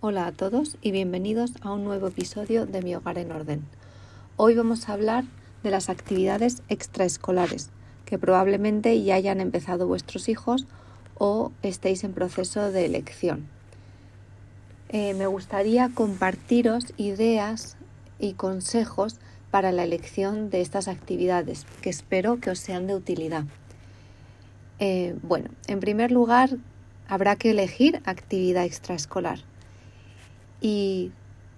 Hola a todos y bienvenidos a un nuevo episodio de Mi Hogar en Orden. Hoy vamos a hablar de las actividades extraescolares que probablemente ya hayan empezado vuestros hijos o estéis en proceso de elección. Eh, me gustaría compartiros ideas y consejos para la elección de estas actividades que espero que os sean de utilidad. Eh, bueno, en primer lugar, habrá que elegir actividad extraescolar. ¿Y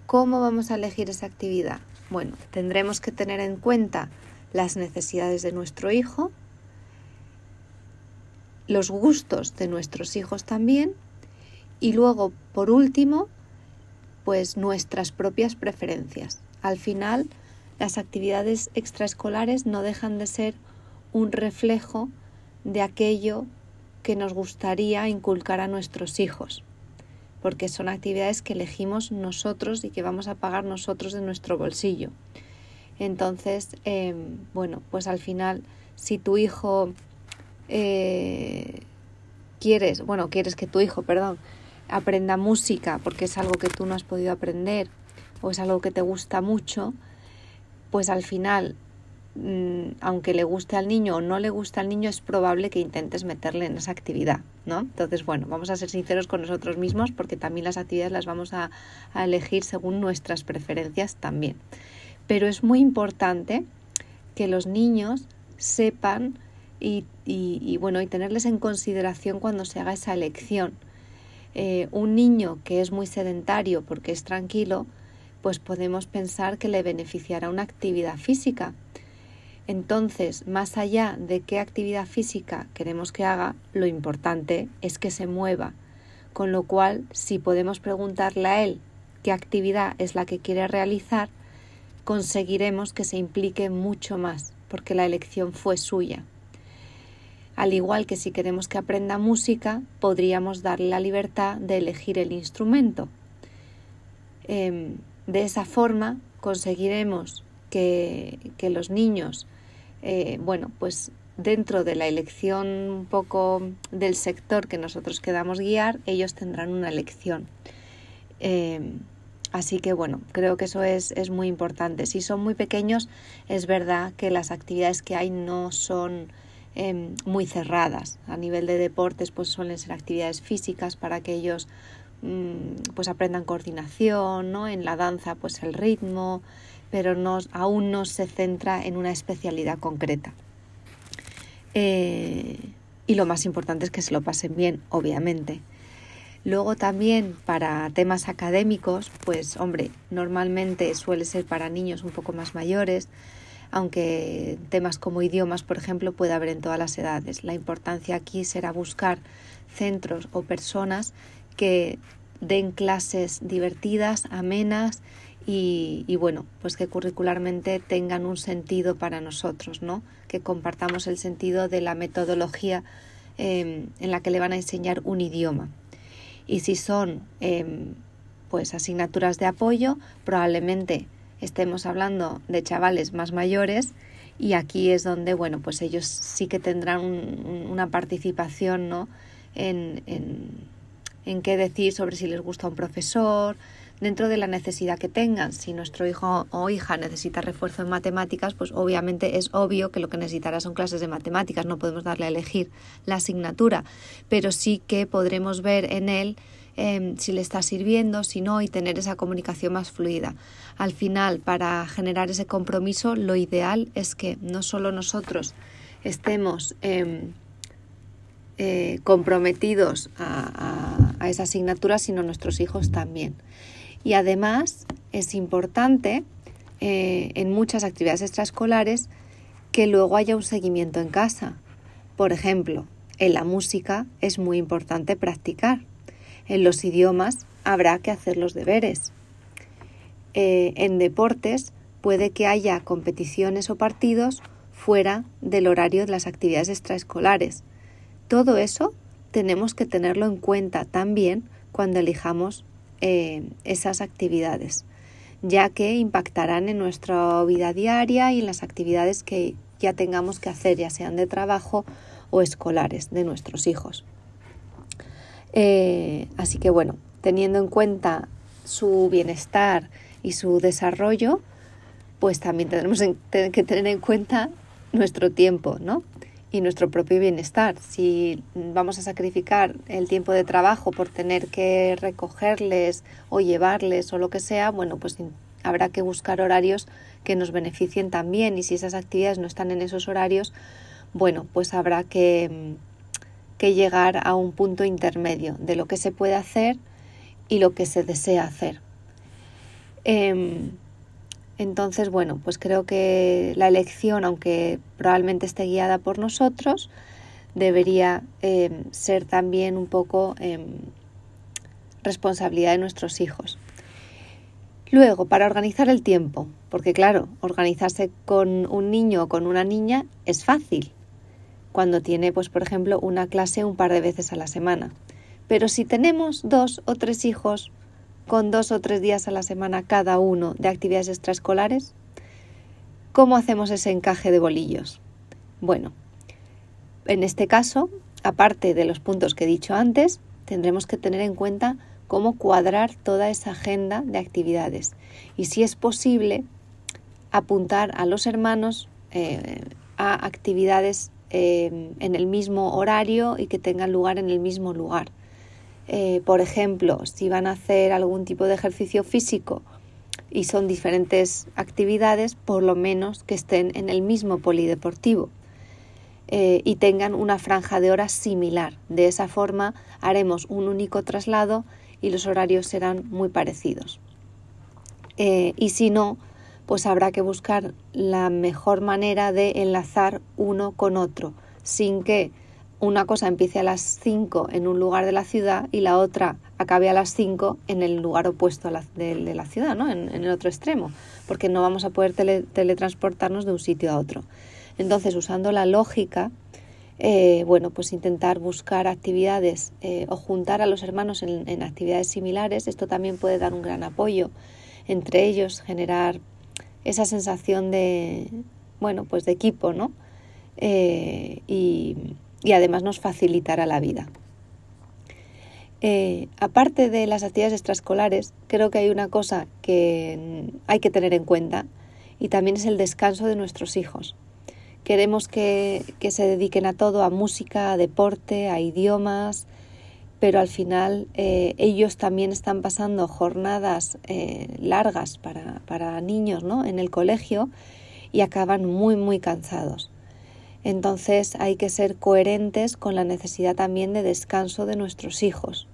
cómo vamos a elegir esa actividad? Bueno, tendremos que tener en cuenta las necesidades de nuestro hijo, los gustos de nuestros hijos también y luego, por último, pues nuestras propias preferencias. Al final, las actividades extraescolares no dejan de ser un reflejo de aquello que nos gustaría inculcar a nuestros hijos, porque son actividades que elegimos nosotros y que vamos a pagar nosotros de nuestro bolsillo. Entonces, em, bueno, pues al final, si tu hijo eh, quieres, bueno, quieres que tu hijo, perdón, aprenda música porque es algo que tú no has podido aprender o es algo que te gusta mucho, pues al final aunque le guste al niño o no le guste al niño, es probable que intentes meterle en esa actividad, ¿no? Entonces, bueno, vamos a ser sinceros con nosotros mismos porque también las actividades las vamos a, elegir según nuestras preferencias también. Pero es muy importante que los niños sepan y, bueno, y tenerles en consideración cuando se haga esa elección. Eh, un niño que es muy sedentario porque es tranquilo, pues podemos pensar que le beneficiará una actividad física entonces, más allá de qué actividad física queremos que haga, lo importante es que se mueva. Con lo cual, si podemos preguntarle a él qué actividad es la que quiere realizar, conseguiremos que se implique mucho más, porque la elección fue suya. Al igual que si queremos que aprenda música, podríamos darle la libertad de elegir el instrumento. Em, de esa forma conseguiremos que, que los niños eh, bueno, pues dentro de la elección un poco del sector que nosotros quedamos guiar, ellos tendrán una elección. Eh, así que bueno, creo que eso es, es, muy importante. Si son muy pequeños, es verdad que las actividades que hay no son em, muy cerradas. A nivel de deportes, pues suelen ser actividades físicas para que ellos mm, pues aprendan coordinación, ¿no? En la danza, pues el ritmo, pero no, aún no se centra en una especialidad concreta. Eh, y lo más importante es que se lo pasen bien, obviamente. Luego también para temas académicos, pues hombre, normalmente suele ser para niños un poco más mayores, aunque temas como idiomas, por ejemplo, puede haber en todas las edades. La importancia aquí será buscar centros o personas que den clases divertidas, amenas y, bueno, pues que curricularmente tengan un sentido para nosotros, ¿no? Que compartamos el sentido de la metodología em, en la que le van a enseñar un idioma. Y si son em, pues asignaturas de apoyo, probablemente estemos hablando de chavales más mayores y aquí es donde, bueno, pues ellos sí que tendrán una participación, ¿no? En, en, en qué decir sobre si les gusta un profesor, dentro de la necesidad que tengan. Si nuestro hijo o hija necesita refuerzo en matemáticas, pues obviamente es obvio que lo que necesitará son clases de matemáticas, no podemos darle a elegir la asignatura, pero sí que podremos ver en él em, si le está sirviendo, si no, y tener esa comunicación más fluida. Al final, para generar ese compromiso, lo ideal es que no solo nosotros estemos em, eh, comprometidos a, a esa asignatura, sino nuestros hijos también. Y además es importante eh, en muchas actividades extraescolares que luego haya un seguimiento en casa. Por ejemplo, en la música es muy importante practicar. En los idiomas habrá que hacer los deberes. Eh, en deportes puede que haya competiciones o partidos fuera del horario de las actividades extraescolares. Todo eso tenemos que tenerlo en cuenta también cuando elijamos eh, esas actividades, ya que impactarán en nuestra vida diaria y en las actividades que ya tengamos que hacer, ya sean de trabajo o escolares de nuestros hijos. Eh, así que bueno, teniendo en cuenta su bienestar y su desarrollo, pues también tendremos que tener en cuenta nuestro tiempo, ¿no? Y nuestro propio bienestar. Si vamos a sacrificar el tiempo de trabajo por tener que recogerles o llevarles o lo que sea, bueno, pues habrá que buscar horarios que nos beneficien también y si esas actividades no están en esos horarios, bueno, pues habrá que, que llegar a un punto intermedio de lo que se puede hacer y lo que se desea hacer. Em, entonces, bueno, pues creo que la elección, aunque probablemente esté guiada por nosotros, debería em, ser también un poco em, responsabilidad de nuestros hijos. Luego, para organizar el tiempo, porque claro, organizarse con un niño o con una niña es fácil cuando tiene, pues por ejemplo, una clase un par de veces a la semana. Pero si tenemos dos o tres hijos con dos o tres días a la semana cada uno de actividades extraescolares, ¿cómo hacemos ese encaje de bolillos? Bueno, en este caso, aparte de los puntos que he dicho antes, tendremos que tener en cuenta cómo cuadrar toda esa agenda de actividades y si es posible apuntar a los hermanos eh, a actividades eh, en el mismo horario y que tengan lugar en el mismo lugar. Eh, por ejemplo, si van a hacer algún tipo de ejercicio físico y son diferentes actividades, por lo menos que estén en el mismo polideportivo eh, y tengan una franja de horas similar. De esa forma haremos un único traslado y los horarios serán muy parecidos. Eh, y si no, pues habrá que buscar la mejor manera de enlazar uno con otro, sin que una cosa empiece a las 5 en un lugar de la ciudad y la otra acabe a las 5 en el lugar opuesto a la, de, la ciudad, ¿no? En, el otro extremo, porque no vamos a poder teletransportarnos de un sitio a otro. Entonces, usando la lógica, eh, bueno, pues intentar buscar actividades eh, o juntar a los hermanos en, actividades similares, esto también puede dar un gran apoyo entre ellos, generar esa sensación de, bueno, pues de equipo, ¿no? Eh, y y además nos facilitará la vida. Eh, aparte de las actividades extraescolares, creo que hay una cosa que hay que tener en cuenta y también es el descanso de nuestros hijos. Queremos que, se dediquen a todo, a música, a deporte, a idiomas, pero al final eh, ellos también están pasando jornadas eh, largas para, para niños ¿no? en el colegio y acaban muy, muy cansados. Entonces hay que ser coherentes con la necesidad también de descanso de nuestros hijos.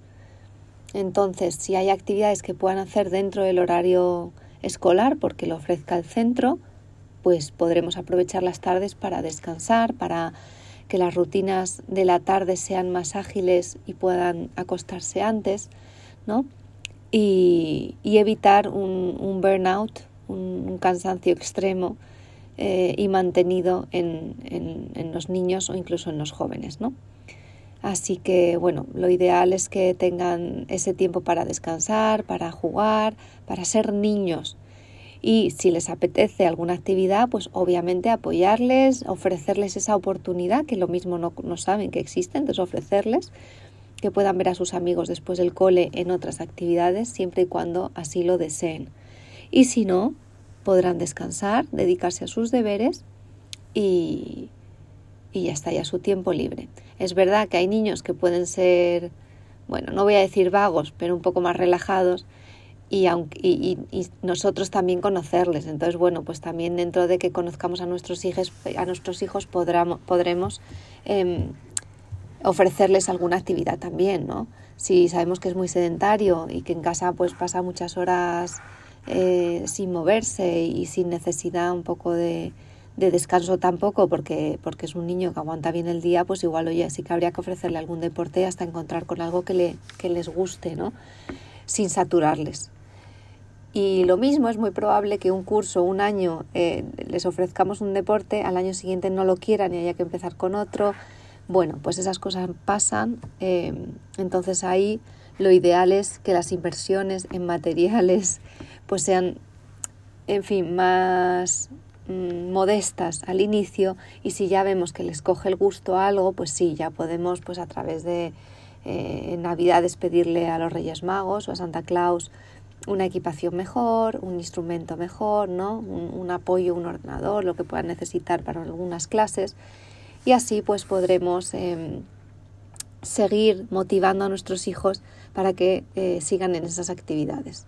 Entonces, si hay actividades que puedan hacer dentro del horario escolar porque lo ofrezca el centro, pues podremos aprovechar las tardes para descansar, para que las rutinas de la tarde sean más ágiles y puedan acostarse antes, ¿no? Y, evitar un, burnout, un cansancio extremo eh, y mantenido en, en, los niños o incluso en los jóvenes, ¿no? Así que, bueno, lo ideal es que tengan ese tiempo para descansar, para jugar, para ser niños. Y si les apetece alguna actividad, pues obviamente apoyarles, ofrecerles esa oportunidad, que lo mismo no, no saben que existe, entonces ofrecerles que puedan ver a sus amigos después del cole en otras actividades, siempre y cuando así lo deseen. Y si no, podrán descansar, dedicarse a sus deberes y, y ya está, ya su tiempo libre. Es verdad que hay niños que pueden ser, bueno, no voy a decir vagos, pero un poco más relajados y, aunque, y, nosotros también conocerles. Entonces, bueno, pues también dentro de que conozcamos a nuestros hijos, a nuestros hijos podremos em, ofrecerles alguna actividad también, ¿no? Si sabemos que es muy sedentario y que en casa pues pasa muchas horas eh, sin moverse y sin necesidad un poco de, descanso tampoco, porque, porque es un niño que aguanta bien el día, pues igual, oye, sí que habría que ofrecerle algún deporte hasta encontrar con algo que, le, que les guste, ¿no? Sin saturarles. Y lo mismo es muy probable que un curso, un año, eh, les ofrezcamos un deporte, al año siguiente no lo quieran y haya que empezar con otro. Bueno, pues esas cosas pasan. Eh, entonces ahí lo ideal es que las inversiones en materiales pues sean, en fin, más mm, modestas al inicio y si ya vemos que les coge el gusto a algo, pues sí, ya podemos pues a través de eh, Navidades pedirle a los Reyes Magos o a Santa Claus una equipación mejor, un instrumento mejor, ¿no? un, apoyo, un ordenador, lo que puedan necesitar para algunas clases. Y así pues podremos em, seguir motivando a nuestros hijos para que eh, sigan en esas actividades.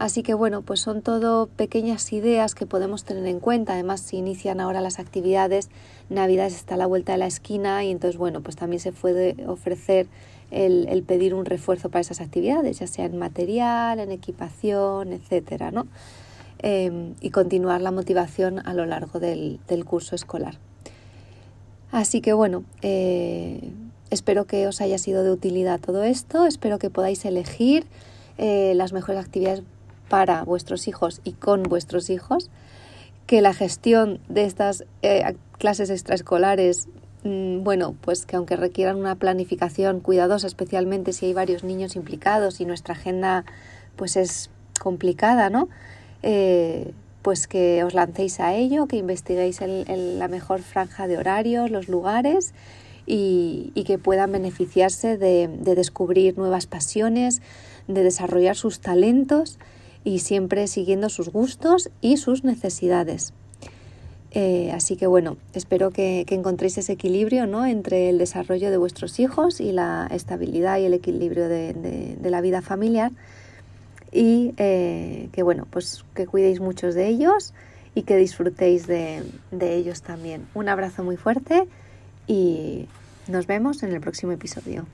Así que bueno, pues son todo pequeñas ideas que podemos tener en cuenta. Además, si inician ahora las actividades, Navidad está a la vuelta de la esquina y entonces bueno, pues también se puede ofrecer el, pedir un refuerzo para esas actividades, ya sea en material, en equipación, etcétera, ¿no? Em, y continuar la motivación a lo largo del, curso escolar. Así que bueno, eh, espero que os haya sido de utilidad todo esto, espero que podáis elegir eh, las mejores actividades para vuestros hijos y con vuestros hijos, que la gestión de estas eh, clases extraescolares, mm, bueno, pues que aunque requieran una planificación cuidadosa, especialmente si hay varios niños implicados y nuestra agenda pues es complicada, ¿no? Eh, pues que os lancéis a ello, que investiguéis en, la mejor franja de horarios, los lugares y, que puedan beneficiarse de descubrir nuevas pasiones, de desarrollar sus talentos y siempre siguiendo sus gustos y sus necesidades. Eh, así que bueno, espero que, encontréis ese equilibrio ¿no? entre el desarrollo de vuestros hijos y la estabilidad y el equilibrio de, la vida familiar y eh, que bueno, pues que cuidéis muchos de ellos y que disfrutéis de ellos también. Un abrazo muy fuerte y nos vemos en el próximo episodio.